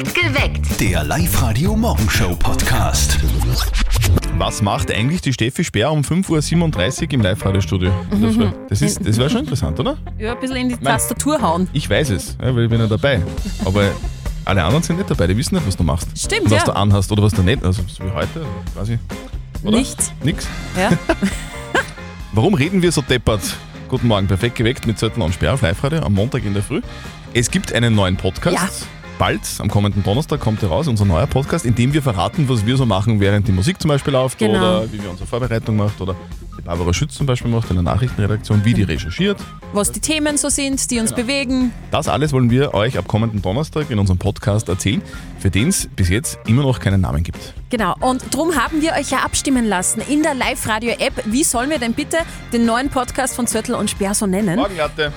Geweckt. Der Live-Radio-Morgenshow-Podcast. Was macht eigentlich die Steffi Speer um 5.37 Uhr im Live-Radio-Studio? Das wäre das ist- das wär schon interessant, oder? Ja, ein bisschen in die Tastatur hauen. Ich weiß es, ja, weil ich bin ja dabei. Aber alle anderen sind nicht dabei, die wissen nicht, was du machst. Stimmt, Und was ja. du anhast oder was du nicht. Also so wie heute, quasi. Oder? Nichts. Nix. Ja. Warum reden wir so deppert? Guten Morgen, perfekt geweckt mit Zettel und Sperr auf Live-Radio am Montag in der Früh. Es gibt einen neuen Podcast. Bald, am kommenden Donnerstag, kommt er raus, unser neuer Podcast, in dem wir verraten, was wir so machen, während die Musik zum Beispiel läuft Genau. oder wie wir unsere Vorbereitung macht oder die Barbara Schütz zum Beispiel macht in der Nachrichtenredaktion, wie die recherchiert. Was die Themen so sind, die uns Genau. bewegen. Das alles wollen wir euch ab kommenden Donnerstag in unserem Podcast erzählen, für den es bis jetzt immer noch keinen Namen gibt. Genau. Und darum haben wir euch ja abstimmen lassen in der Live-Radio-App. Wie sollen wir denn bitte den neuen Podcast von Zöttl und Sperr so nennen? Morgenlatte.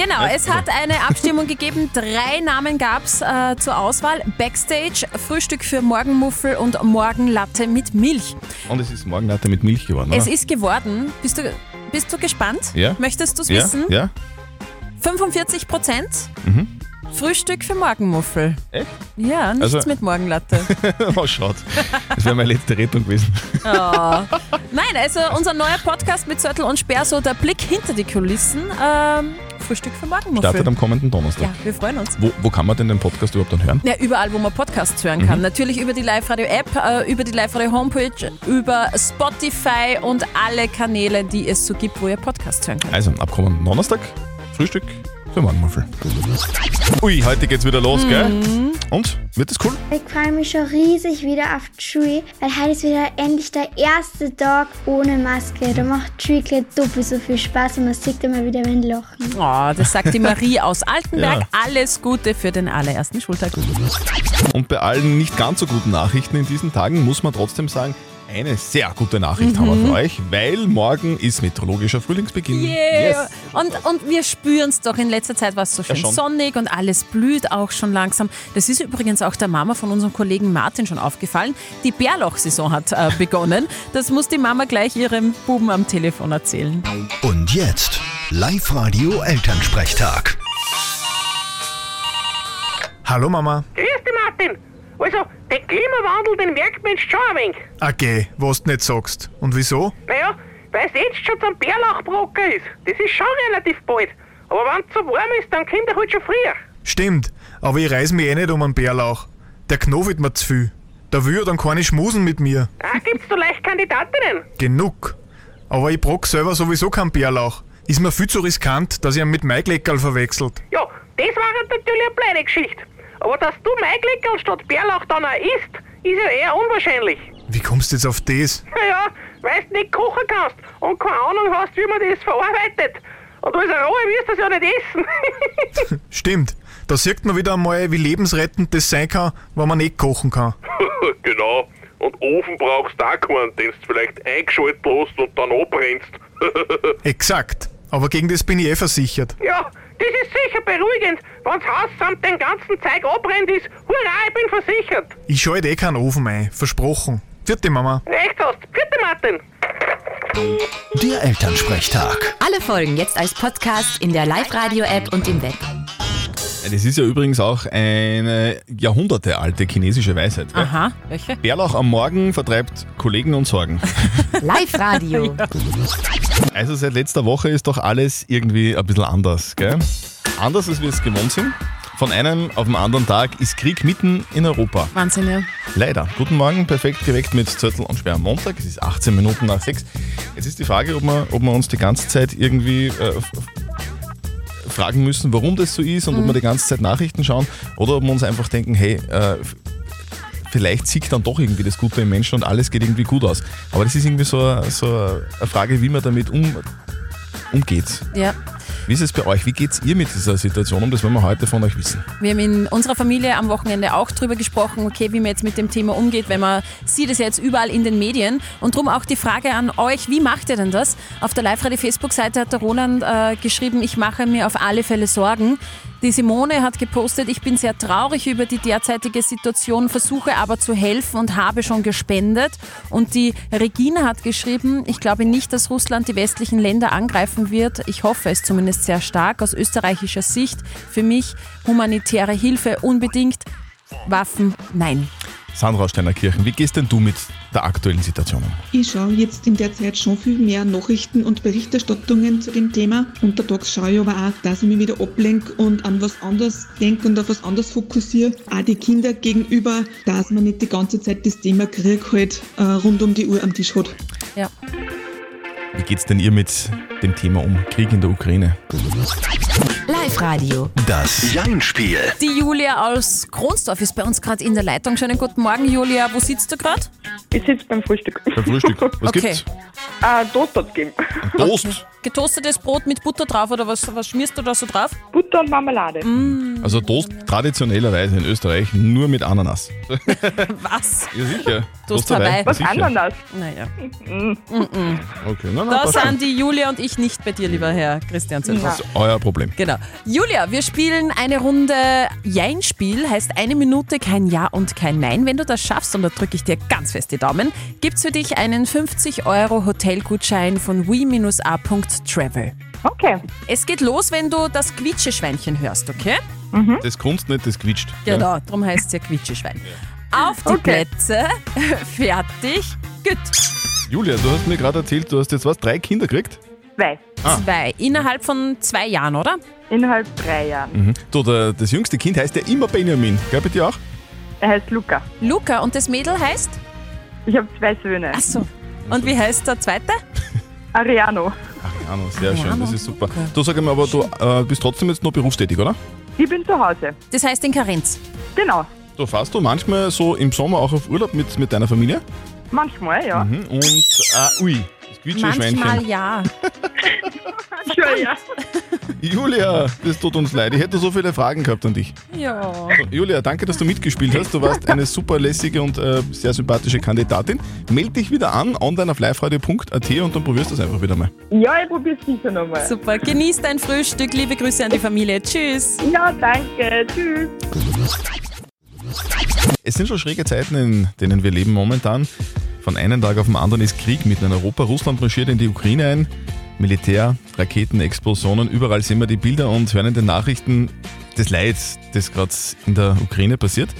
Genau, es hat eine Abstimmung gegeben. Drei Namen gab es äh, zur Auswahl. Backstage, Frühstück für Morgenmuffel und Morgenlatte mit Milch. Und es ist Morgenlatte mit Milch geworden, Es oder? ist geworden. Bist du, bist du gespannt? Ja. Möchtest du es ja? wissen? Ja? 45 Prozent. Mhm. Frühstück für Morgenmuffel. Echt? Ja, nichts Also- mit Morgenlatte. oh, schaut. Das wäre meine letzte Rettung gewesen. Nein, also unser neuer Podcast mit Zörtel und Sperr, so der Blick hinter die Kulissen. Ähm, Frühstück für Morgenmuffel. Startet am kommenden Donnerstag. ja, wir freuen uns. Wo, wo kann man denn den Podcast überhaupt dann hören? Ja, überall, wo man Podcasts hören Mhm. kann. Natürlich über die Live-Radio-App, äh, über die Live-Radio-Homepage, über Spotify und alle Kanäle, die es so gibt, wo ihr Podcasts hören könnt. Also, ab kommenden Donnerstag, Frühstück für Morgenmuffel. Ui, heute geht's wieder los, gell? Mhm. Und? Wird es cool? Ich freue mich schon riesig wieder auf Schule, weil heute ist wieder endlich der erste Tag ohne Maske. Da macht Schule gleich doppelt so viel Spaß und man sieht immer wieder mein Lachen. Oh, das sagt die Marie aus Altenberg. Ja. Alles Gute für den allerersten Schultag. Und bei allen nicht ganz so guten Nachrichten in diesen Tagen muss man trotzdem sagen, eine sehr gute Nachricht haben Mhm. wir für euch, weil morgen ist meteorologischer Frühlingsbeginn. Yeah. Yes. Und, und wir spüren es doch. In letzter Zeit war es so schön schon. sonnig und alles blüht auch schon langsam. Das ist übrigens auch der Mama von unserem Kollegen Martin schon aufgefallen. Die Bärlauchsaison hat äh, begonnen. Das muss die Mama gleich ihrem Buben am Telefon erzählen. Und jetzt Live-Radio Elternsprechtag. Hallo Mama. Grüß dich, Martin. Also, den Klimawandel, den jetzt schon ein wenig. Okay, was du nicht sagst. Und wieso? Naja, weil es jetzt schon zum Bärlauchbrocken ist. Das ist schon relativ bald. Aber wenn es so warm ist, dann kommt er halt schon früher. Stimmt, aber ich reiß mich eh nicht um einen Bärlauch. Der knobelt mir zu viel. Da will er dann keine schmusen mit mir. Ah, gibt's da leicht Kandidatinnen? Genug. Aber ich brock selber sowieso keinen Bärlauch. Ist mir viel zu riskant, dass ich ihn mit Maigleckerl verwechselt. Ja, das war natürlich eine blöde Geschichte. Aber dass du Maigleckerl statt Bärlauch dann auch isst, ist ja eher unwahrscheinlich. Wie kommst du jetzt auf das? Naja, weil du nicht kochen kannst und keine Ahnung hast, wie man das verarbeitet. Und als Rohe wirst du das ja nicht essen. Stimmt. Da sieht man wieder einmal, wie lebensrettend das sein kann, wenn man nicht kochen kann. genau. Und Ofen brauchst du auch keinen, den du vielleicht eingeschaltet hast und dann abbrennst. Exakt. Aber gegen das bin ich eh versichert. Ja, das ist sicher beruhigend, wenn's Haus samt den ganzen Zeug abbrennt ist. Hurra, ich bin versichert. Ich schalte eh keinen Ofen ein. Versprochen. Vierte Mama. Recht hast. Bitte, Martin. Der Elternsprechtag. Alle Folgen jetzt als Podcast in der Live-Radio-App und im Web. Das ist ja übrigens auch eine jahrhundertealte chinesische Weisheit. gell? Aha, welche? Bärlauch am Morgen vertreibt Kollegen und Sorgen. Live-Radio. Also seit letzter Woche ist doch alles irgendwie ein bisschen anders, gell? Anders als wir es gewohnt sind. Von einem auf den anderen Tag ist Krieg mitten in Europa. Wahnsinn, ja. Leider. Guten Morgen, perfekt geweckt mit Zörtel und Sperr am Montag. Es ist 18 Minuten nach 6. Jetzt ist die Frage, ob wir, ob wir uns die ganze Zeit irgendwie äh, fragen müssen, warum das so ist und ob wir die ganze Zeit Nachrichten schauen oder ob wir uns einfach denken, hey, äh, vielleicht siegt dann doch irgendwie das Gute im Menschen und alles geht irgendwie gut aus. Aber das ist irgendwie so, eine- so eine Frage, wie man damit um, umgeht. Ja. Wie ist es bei euch? Wie geht's ihr mit dieser Situation um? Das wollen wir heute von euch wissen. Wir haben in unserer Familie am Wochenende auch drüber gesprochen, okay, wie man jetzt mit dem Thema umgeht, wenn man sieht es jetzt überall in den Medien. Und darum auch die Frage an euch, wie macht ihr denn das? Auf der Live-Radio-Facebook-Seite hat der Roland äh, geschrieben, ich mache mir auf alle Fälle Sorgen. Die Simone hat gepostet, ich bin sehr traurig über die derzeitige Situation, versuche aber zu helfen und habe schon gespendet. Und die Regina hat geschrieben, ich glaube nicht, dass Russland die westlichen Länder angreifen wird. Ich hoffe es zumindest sehr stark aus österreichischer Sicht. Für mich humanitäre Hilfe unbedingt. Waffen, nein. Sandra aus Steinerkirchen, wie gehst denn du mit der aktuellen Situation um? Ich schaue jetzt in der Zeit schon viel mehr Nachrichten und Berichterstattungen zu dem Thema. Untertags schaue ich aber auch, dass ich mich wieder ablenke und an was anderes denke und auf was anderes fokussiere. Auch die Kinder gegenüber, dass man nicht die ganze Zeit das Thema Krieg halt äh, rund um die Uhr am Tisch hat. Ja. Wie geht's denn ihr mit dem Thema um Krieg in der Ukraine? Live-Radio. Das Jein-Spiel. Die Julia aus Kronsdorf ist bei uns gerade in der Leitung. Schönen guten Morgen, Julia. Wo sitzt du gerade? Ich sitze beim Frühstück. Beim Frühstück. Was Okay. gibt's? Äh, Toast hat's gegeben. Toast. Getoastetes Brot mit Butter drauf oder was, was schmierst du da so drauf? Butter und Marmelade. Also Toast traditionellerweise in Österreich nur mit Ananas. Was? Ja, sicher. Toast dabei. dabei. Was sicher. Ananas? Naja. Okay, na, na, Da passt schon. sind die Julia und ich nicht bei dir, lieber Herr Christian Zöllner. Das ist euer Problem. Genau. Julia, wir spielen eine Runde Jein-Spiel, heißt eine Minute kein Ja und kein Nein. Wenn du das schaffst, und da drücke ich dir ganz fest die Daumen, gibt's für dich einen 50 Euro Hotelgutschein von we-a.travel. Okay. Es geht los, wenn du das Quietscheschweinchen hörst, okay? Das Kunst nicht, das quietscht. Genau, darum heißt es ja Quietscheschwein. Auf die Okay. Plätze, fertig, gut. Julia, du hast mir gerade erzählt, du hast jetzt was, drei Kinder gekriegt? Zwei. Zwei. Innerhalb von zwei Jahren, oder? Innerhalb drei Jahren. Mhm. Du, der, das jüngste Kind heißt ja immer Benjamin. Gell, bei dir auch? Er heißt Luca. Luca und das Mädel heißt? Ich habe zwei Söhne. Ach so. Und wie heißt der zweite? Ariano. Ariano, sehr schön, Ariano, das ist super. Du sag mal, aber du äh, bist trotzdem jetzt noch berufstätig, oder? Ich bin zu Hause. Das heißt in Karenz. Genau. Du fährst du manchmal so im Sommer auch auf Urlaub mit, mit deiner Familie? Manchmal, ja. Mhm. Und, äh, ui. Manchmal ja. Schon, ja. Julia, das tut uns leid. Ich hätte so viele Fragen gehabt an dich. Ja. So, Julia, danke, dass du mitgespielt hast. Du warst eine super lässige und äh, sehr sympathische Kandidatin. Meld dich wieder an, online auf liveradio.at und dann probierst du es einfach wieder mal. Ja, ich probiere es sicher nochmal. Super. Genieß dein Frühstück. Liebe Grüße an die Familie. Tschüss. Ja, danke. Tschüss. Es sind schon schräge Zeiten, in denen wir leben momentan. Von einem Tag auf den anderen ist Krieg mitten in Europa. Russland marschiert in die Ukraine ein. Militär, Raketen, Explosionen, überall sehen wir die Bilder und hören in den Nachrichten des Leids, das gerade in der Ukraine passiert.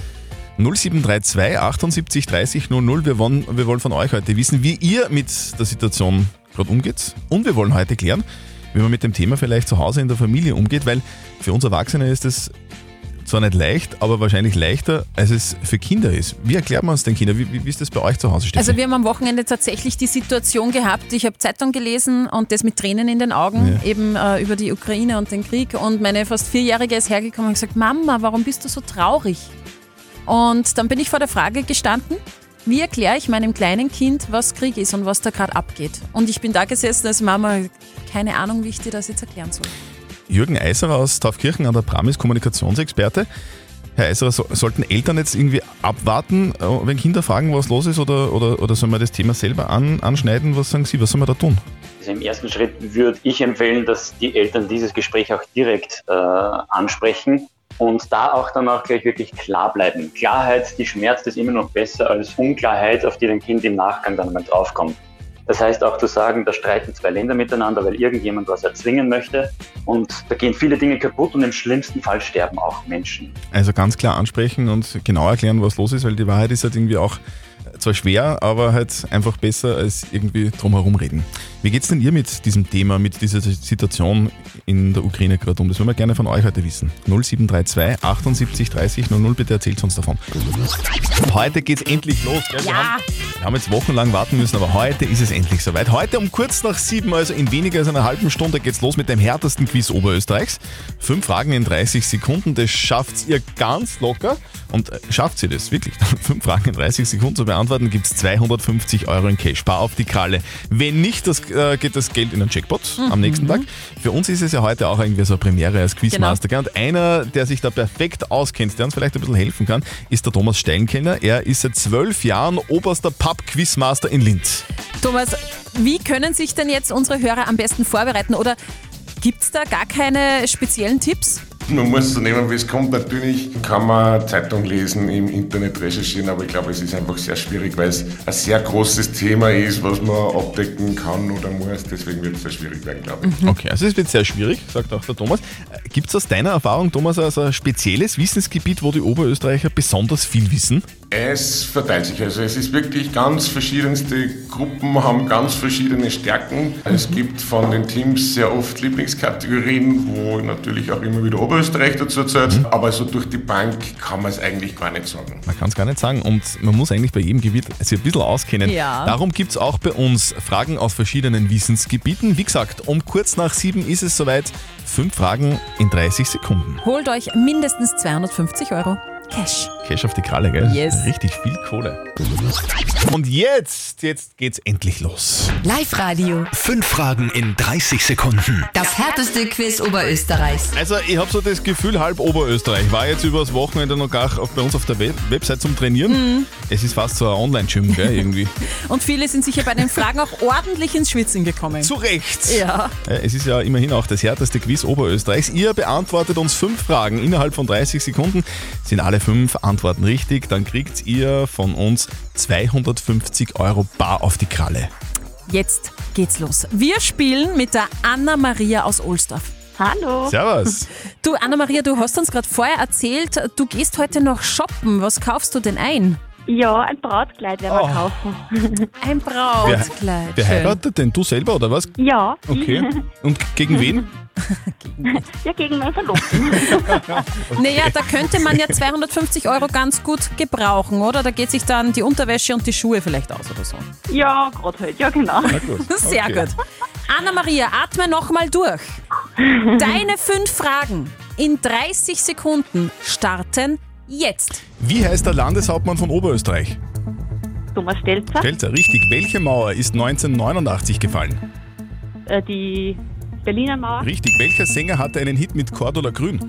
0732 78 30 00. Wir wollen, wir wollen von euch heute wissen, wie ihr mit der Situation gerade umgeht. Und wir wollen heute klären, wie man mit dem Thema vielleicht zu Hause in der Familie umgeht, weil für uns Erwachsene ist es zwar nicht leicht, aber wahrscheinlich leichter, als es für Kinder ist. Wie erklärt man es den Kindern? Wie, wie, wie ist das bei euch zu Hause, Steffi? Also wir haben am Wochenende tatsächlich die Situation gehabt, ich habe Zeitung gelesen und das mit Tränen in den Augen, eben äh, über die Ukraine und den Krieg. Und meine fast Vierjährige ist hergekommen und gesagt, Mama, warum bist du so traurig? Und dann bin ich vor der Frage gestanden, wie erkläre ich meinem kleinen Kind, was Krieg ist und was da gerade abgeht? Und ich bin da gesessen als Mama, keine Ahnung, wie ich dir das jetzt erklären soll. Jürgen Eiserer aus Taufkirchen an der Pramis Kommunikationsexperte. Herr Eiserer, so, sollten Eltern jetzt irgendwie abwarten, äh, wenn Kinder fragen, was los ist, oder, oder, oder sollen wir das Thema selber an, anschneiden? Was sagen Sie, was soll man da tun? Also im ersten Schritt würde ich empfehlen, dass die Eltern dieses Gespräch auch direkt äh, ansprechen und da auch dann auch gleich wirklich klar bleiben. Klarheit, die schmerzt ist immer noch besser als Unklarheit, auf die dein Kind im Nachgang dann mal draufkommt. Das heißt auch zu sagen, da streiten zwei Länder miteinander, weil irgendjemand was erzwingen möchte und da gehen viele Dinge kaputt und im schlimmsten Fall sterben auch Menschen. Also ganz klar ansprechen und genau erklären, was los ist, weil die Wahrheit ist halt irgendwie auch zwar schwer, aber halt einfach besser als irgendwie drumherum reden. Wie geht's denn ihr mit diesem Thema, mit dieser Situation in der Ukraine gerade um? Das wollen wir gerne von euch heute wissen. 0732 78 30 00, bitte erzählt uns davon. Heute geht's endlich los. Gell? Wir, haben, wir haben jetzt wochenlang warten müssen, aber heute ist es endlich soweit. Heute um kurz nach sieben, also in weniger als einer halben Stunde, geht's los mit dem härtesten Quiz Oberösterreichs. Fünf Fragen in 30 Sekunden, das schafft ihr ganz locker. Und äh, schafft ihr das wirklich? Fünf Fragen in 30 Sekunden zu beantworten, gibt's 250 Euro in Cash. Spar auf die Kralle. Wenn nicht, das, äh, geht das Geld in den Jackpot am nächsten Tag. Für uns ist es ja heute auch irgendwie so eine Premiere als Quizmaster. gell? Und einer, der sich da perfekt auskennt, der uns vielleicht ein bisschen helfen kann, ist der Thomas Steinkellner. Er ist seit zwölf Jahren oberster Pub-Quizmaster in Linz. Thomas, wie können sich denn jetzt unsere Hörer am besten vorbereiten? Oder gibt es da gar keine speziellen Tipps? Man muss so nehmen, wie es kommt. Natürlich kann man Zeitung lesen, im Internet recherchieren, aber ich glaube, es ist einfach sehr schwierig, weil es ein sehr großes Thema ist, was man abdecken kann oder muss. Deswegen wird es sehr schwierig werden, glaube ich. Okay, also es wird sehr schwierig, sagt auch der Thomas. Gibt es aus deiner Erfahrung, Thomas, also ein spezielles Wissensgebiet, wo die Oberösterreicher besonders viel wissen? Es verteilt sich. Also es ist wirklich ganz verschiedenste Gruppen, haben ganz verschiedene Stärken. Es gibt von den Teams sehr oft Lieblingskategorien, wo natürlich auch immer wieder Oberösterreich dazu zählt. Aber so durch die Bank kann man es eigentlich gar nicht sagen. Man kann es gar nicht sagen und man muss eigentlich bei jedem Gebiet sich ein bisschen auskennen. Ja. Darum gibt es auch bei uns Fragen aus verschiedenen Wissensgebieten. Wie gesagt, um kurz nach sieben ist es soweit. Fünf Fragen in 30 Sekunden. Holt euch mindestens 250 Euro Cash. Cash auf die Kralle, gell? Yes. Richtig viel Kohle. Und jetzt, jetzt geht's endlich los. Live-Radio. Fünf Fragen in 30 Sekunden. Das härteste Quiz Oberösterreichs. Also ich habe so das Gefühl, halb Oberösterreich. War jetzt übers Wochenende noch gar auf, bei uns auf der Web Website zum Trainieren. Es ist fast so ein Online-Gym, gell, irgendwie. Und viele sind sicher bei den Fragen auch ordentlich ins Schwitzen gekommen. Zu Recht. Ja. Es ist ja immerhin auch das härteste Quiz Oberösterreichs. Ihr beantwortet uns fünf Fragen innerhalb von 30 Sekunden. Sind alle fünf Antworten richtig, dann kriegt ihr von uns 250 Euro bar auf die Kralle. Jetzt geht's los. Wir spielen mit der Anna-Maria aus Ohlsdorf. Hallo. Servus. Du, Anna-Maria, du hast uns gerade vorher erzählt, du gehst heute noch shoppen. Was kaufst du denn ein? Ja, ein Brautkleid werden wir Oh. kaufen. Ein Brautkleid. Wer Schön. heiratet denn? Du selber oder was? Ja. Okay. Und gegen wen? Ja, gegen meinen Verlobten. Naja, da könnte man ja 250 Euro ganz gut gebrauchen, oder? Da geht sich dann die Unterwäsche und die Schuhe vielleicht aus oder so. ja, gerade halt. Ja, genau. Sehr Okay. gut. Anna-Maria, atme nochmal durch. Deine fünf Fragen in 30 Sekunden starten jetzt. Wie heißt der Landeshauptmann von Oberösterreich? Thomas Stelzer, Stelzer, richtig. Welche Mauer ist 1989 gefallen? äh, die Berliner Mauer, Richtig. Welcher Sänger hatte einen Hit mit Cordula Grün?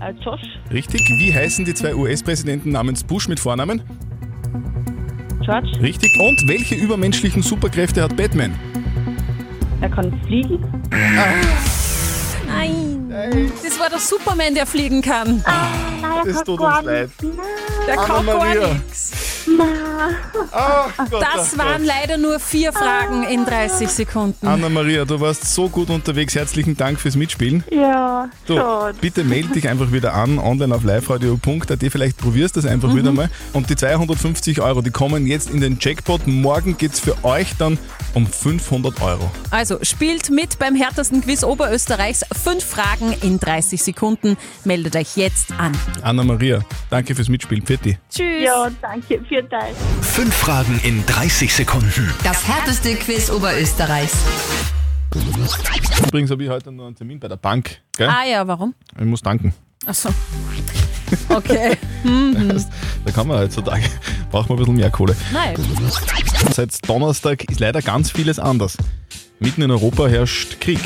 äh, Josh, Richtig. Wie heißen die zwei US-Präsidenten namens Bush mit Vornamen? George, Richtig. Und welche übermenschlichen Superkräfte hat Batman? er kann fliegen. Nein, das war der Superman, der fliegen kann. Nein, er Es tut uns leid. Der kann gar Anna-Maria. nichts. Ach Gott, Das ach waren Gott. leider nur vier Fragen in 30 Sekunden. Anna-Maria, du warst so gut unterwegs. Herzlichen Dank fürs Mitspielen. Ja, Du, bitte melde dich einfach wieder an, online auf liveradio.at. Vielleicht probierst du das einfach wieder mal. Und die 250 Euro, die kommen jetzt in den Jackpot. Morgen geht es für euch dann um 500 Euro. Also spielt mit beim härtesten Quiz Oberösterreichs. Fünf Fragen in 30 Sekunden. Meldet euch jetzt an. Anna-Maria, danke fürs Mitspielen. Pfitti. Tschüss. Ja, danke. Vielen Dank. Fünf Fragen in 30 Sekunden. Das härteste Quiz Oberösterreichs. Übrigens habe ich heute noch einen Termin bei der Bank. Gell? Ah ja, warum? Ich muss danken. Achso. Okay. Da kann man heutzutage, braucht man ein bisschen mehr Kohle. Nein. Seit Donnerstag ist leider ganz vieles anders. Mitten in Europa herrscht Krieg.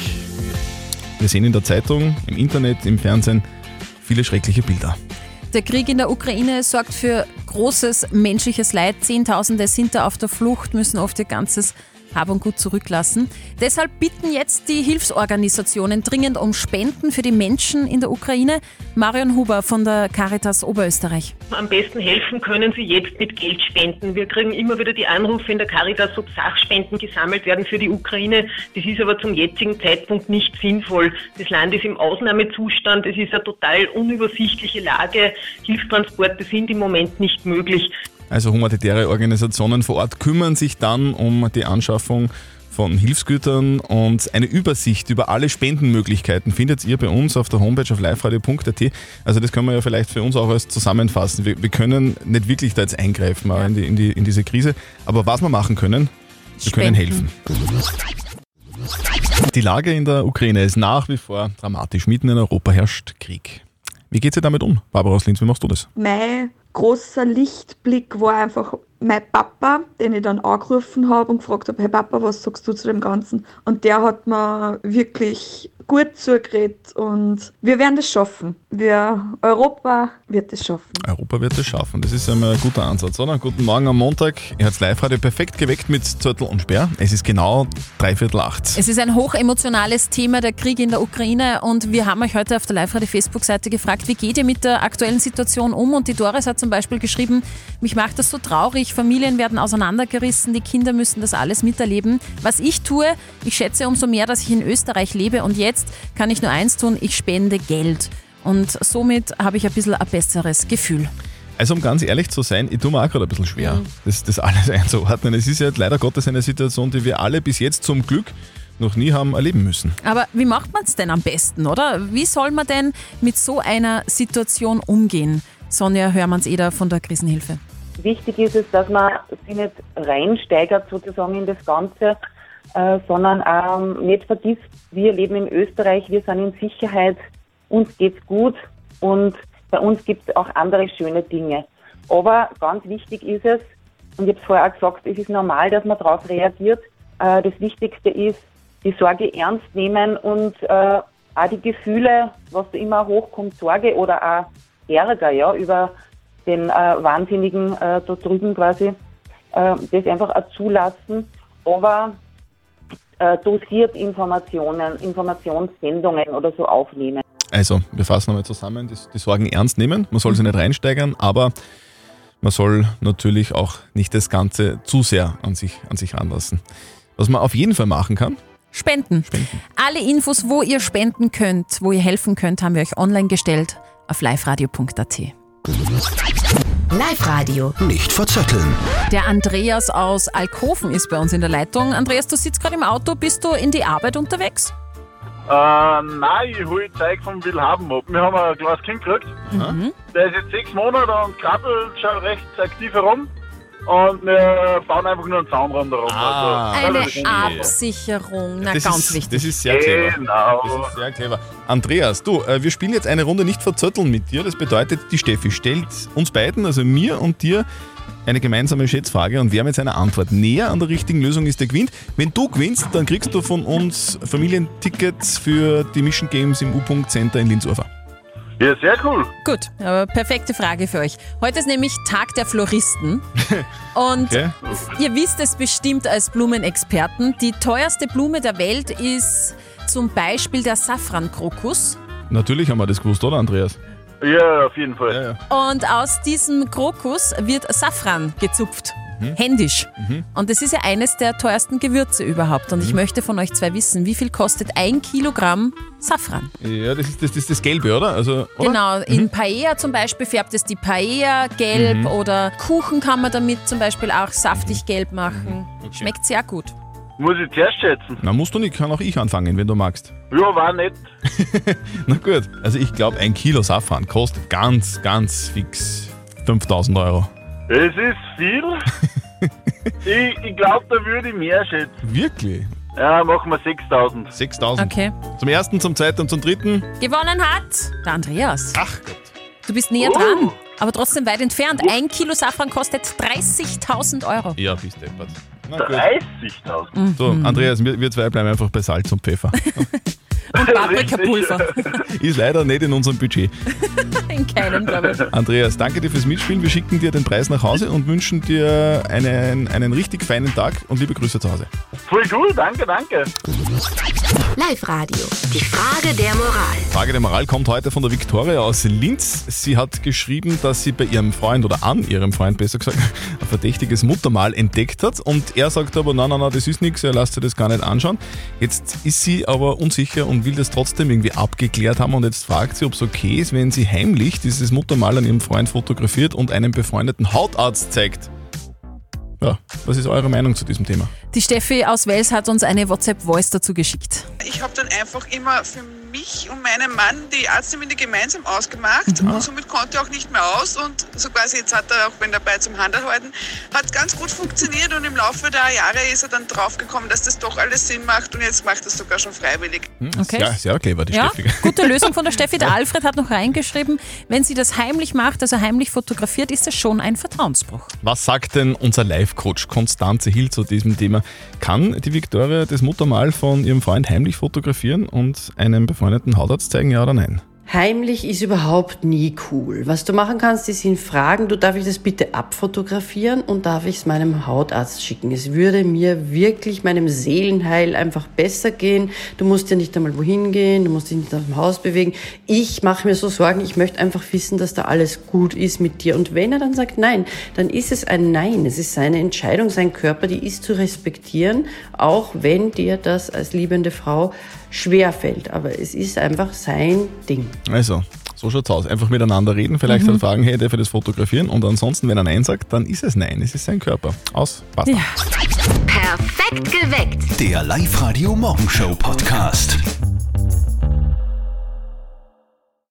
Wir sehen in der Zeitung, im Internet, im Fernsehen viele schreckliche Bilder. Der Krieg in der Ukraine sorgt für großes menschliches Leid. Zehntausende sind da auf der Flucht, müssen oft ihr ganzes Hab und Gut zurücklassen. Deshalb bitten jetzt die Hilfsorganisationen dringend um Spenden für die Menschen in der Ukraine. Marion Huber von der Caritas Oberösterreich. Am besten helfen können Sie jetzt mit Geld spenden. Wir kriegen immer wieder die Anrufe in der Caritas, ob Sachspenden gesammelt werden für die Ukraine. Das ist aber zum jetzigen Zeitpunkt nicht sinnvoll. Das Land ist im Ausnahmezustand. Es ist eine total unübersichtliche Lage. Hilfstransporte sind im Moment nicht möglich. Also humanitäre Organisationen vor Ort kümmern sich dann um die Anschaffung von Hilfsgütern und eine Übersicht über alle Spendenmöglichkeiten findet ihr bei uns auf der Homepage auf liveradio.at. Also das können wir ja vielleicht für uns auch als zusammenfassen. Wir, wir können nicht wirklich da jetzt eingreifen in, die, in, die, in diese Krise, aber was wir machen können, wir können helfen. Die Lage in der Ukraine ist nach wie vor dramatisch. Mitten in Europa herrscht Krieg. Wie geht ihr damit um? Barbara aus Linz, wie machst du das? Mein großer Lichtblick war einfach mein Papa, den ich dann angerufen habe und gefragt habe, hey Papa, was sagst du zu dem Ganzen? Und der hat mir wirklich gut zugeredet und wir werden das schaffen. Wir, Europa wird es schaffen. Europa wird es schaffen. Das ist einmal ein guter Ansatz, oder? Guten Morgen am Montag. Ihr habt Live-Radio perfekt geweckt mit Zörtel und Sperr. Es ist genau dreiviertel acht. Es ist ein hochemotionales Thema, der Krieg in der Ukraine. Und wir haben euch heute auf der Live-Radio-Facebook-Seite gefragt, wie geht ihr mit der aktuellen Situation um? Und die Doris hat zum Beispiel geschrieben, mich macht das so traurig. Familien werden auseinandergerissen, die Kinder müssen das alles miterleben. Was ich tue, ich schätze umso mehr, dass ich in Österreich lebe. Und jetzt kann ich nur eins tun, ich spende Geld. Und somit habe ich ein bisschen ein besseres Gefühl. Also um ganz ehrlich zu sein, ich tue mir auch gerade ein bisschen schwer, das, das alles einzuordnen. Es ist ja leider Gottes eine Situation, die wir alle bis jetzt zum Glück noch nie haben erleben müssen. Aber wie macht man es denn am besten, oder? Wie soll man denn mit so einer Situation umgehen? Sonja Hörmanns-Eder von der Krisenhilfe. Wichtig ist es, dass man sich nicht reinsteigert sozusagen in das Ganze, äh, sondern ähm, nicht vergisst, wir leben in Österreich, wir sind in Sicherheit, uns geht's gut und bei uns gibt es auch andere schöne Dinge. Aber ganz wichtig ist es, und ich habe es vorher auch gesagt, es ist normal, dass man darauf reagiert. Äh, das Wichtigste ist, die Sorge ernst nehmen und äh, auch die Gefühle, was da immer hochkommt, Sorge oder auch Ärger ja, über den äh, Wahnsinnigen äh, da drüben quasi, äh, das einfach auch zulassen, aber äh, dosiert Informationen, Informationssendungen oder so aufnehmen. Also, wir fassen nochmal zusammen, die, die Sorgen ernst nehmen. Man soll sie nicht reinsteigern, aber man soll natürlich auch nicht das Ganze zu sehr an sich, an sich ranlassen. Was man auf jeden Fall machen kann, Spenden. Alle Infos, wo ihr spenden könnt, wo ihr helfen könnt, haben wir euch online gestellt auf liveradio.at. Live-Radio. Nicht verzetteln. Der Andreas aus Alkoven ist bei uns in der Leitung. Andreas, du sitzt gerade im Auto, bist du in die Arbeit unterwegs? Äh, nein, ich hole Zeug vom Willhaben ab. Wir haben ein kleines Kind gekriegt. Mhm. Der ist jetzt sechs Monate und krabbelt schon recht aktiv herum. Und wir bauen einfach nur einen Zaunraum darum. Ah, also, Eine Absicherung, na das, ganz ist, wichtig. das ist sehr clever. Genau. Das ist sehr clever. Andreas, du, äh, wir spielen jetzt eine Runde nicht verzötteln mit dir. Das bedeutet, die Steffi stellt uns beiden, also mir und dir, eine gemeinsame Schätzfrage und wer mit seiner Antwort näher an der richtigen Lösung ist, der gewinnt. Wenn du gewinnst, dann kriegst du von uns Familientickets für die Mission Games im U-Punkt Center in Linzurfer. Ja, sehr cool. Gut, aber perfekte Frage für euch. Heute ist nämlich Tag der Floristen. Und Okay. ihr wisst es bestimmt als Blumenexperten, die teuerste Blume der Welt ist zum Beispiel der Safrankrokus. Natürlich haben wir das gewusst, oder Andreas? Ja, auf jeden Fall. Und aus diesem Krokus wird Safran gezupft. Mhm. Händisch. Und das ist ja eines der teuersten Gewürze überhaupt. Und ich Mhm. möchte von euch zwei wissen, wie viel kostet ein Kilogramm Safran? Ja, das ist das, das, ist das Gelbe, oder? Also, oder? Genau, in Paella zum Beispiel färbt es die Paella gelb Mhm. oder Kuchen kann man damit zum Beispiel auch saftig gelb machen. Schmeckt sehr gut. Muss ich zuerst schätzen? Na, musst du nicht, kann auch ich anfangen, wenn du magst. Ja, war nett. Na gut, also ich glaube, ein Kilo Safran kostet ganz, ganz fix 5000 Euro. Es ist viel. ich ich glaube, da würde ich mehr schätzen. Wirklich? Ja, machen wir 6000. 6000. Okay. Zum ersten, zum zweiten und zum dritten. Gewonnen hat der Andreas. Ach Gott. Du bist näher Oh. dran, aber trotzdem weit entfernt. Ein Kilo Safran kostet 30.000 Euro. Ja, bist deppert. Na gut. 30.000. So, Andreas, wir, wir zwei bleiben einfach bei Salz und Pfeffer. Und Paprikapulver. Ist leider nicht in unserem Budget. In keinem, glaube ich. Andreas, danke dir fürs Mitspielen. Wir schicken dir den Preis nach Hause und wünschen dir einen, einen richtig feinen Tag und liebe Grüße zu Hause. Voll cool, danke, danke. Live-Radio. Die Frage der Moral. Frage der Moral kommt heute von der Viktoria aus Linz. Sie hat geschrieben, dass sie bei ihrem Freund oder an ihrem Freund besser gesagt ein verdächtiges Muttermal entdeckt hat und er sagt aber, nein, nein, nein, das ist nichts, er lasst sich das gar nicht anschauen. Jetzt ist sie aber unsicher und will das trotzdem irgendwie abgeklärt haben und jetzt fragt sie, ob es okay ist, wenn sie heimlich dieses Muttermal an ihrem Freund fotografiert und einem befreundeten Hautarzt zeigt. Ja, was ist eure Meinung zu diesem Thema? Die Steffi aus Wels hat uns eine WhatsApp-Voice dazu geschickt. Ich habe dann einfach immer für mich und meinen Mann die Arzttermine gemeinsam ausgemacht Mhm. und somit konnte er auch nicht mehr aus und so quasi jetzt hat er auch wenn dabei zum Handel halten, hat ganz gut funktioniert und im Laufe der Jahre ist er dann draufgekommen, dass das doch alles Sinn macht und jetzt macht er es sogar schon freiwillig. Hm, Okay. Sehr, sehr clever, die Ja, Steffi. gute Lösung von der Steffi. Der Alfred hat noch reingeschrieben, wenn sie das heimlich macht, also heimlich fotografiert, ist das schon ein Vertrauensbruch. Was sagt denn unser Live-Coach Konstanze Hill zu diesem Thema? Kann die Viktoria das Muttermal von ihrem Freund heimlich fotografieren und einem befreundeten Hautarzt zeigen, ja oder nein? Heimlich ist überhaupt nie cool. Was du machen kannst, ist ihn fragen, du darf ich das bitte abfotografieren und darf ich es meinem Hautarzt schicken. Es würde mir wirklich meinem Seelenheil einfach besser gehen. Du musst ja nicht einmal wohin gehen, du musst dich nicht aus dem Haus bewegen. Ich mache mir so Sorgen, ich möchte einfach wissen, dass da alles gut ist mit dir. Und wenn er dann sagt nein, dann ist es ein Nein. Es ist seine Entscheidung, sein Körper, die ist zu respektieren, auch wenn dir das als liebende Frau schwer fällt. Aber es ist einfach sein Ding. Also, so schaut's aus. Einfach miteinander reden, vielleicht Mhm. halt fragen, hey, darf ich das fotografieren? Und ansonsten, wenn er Nein sagt, dann ist es Nein. Es ist sein Körper. Aus, passt. Perfekt geweckt. Der Live-Radio Morgenshow Podcast.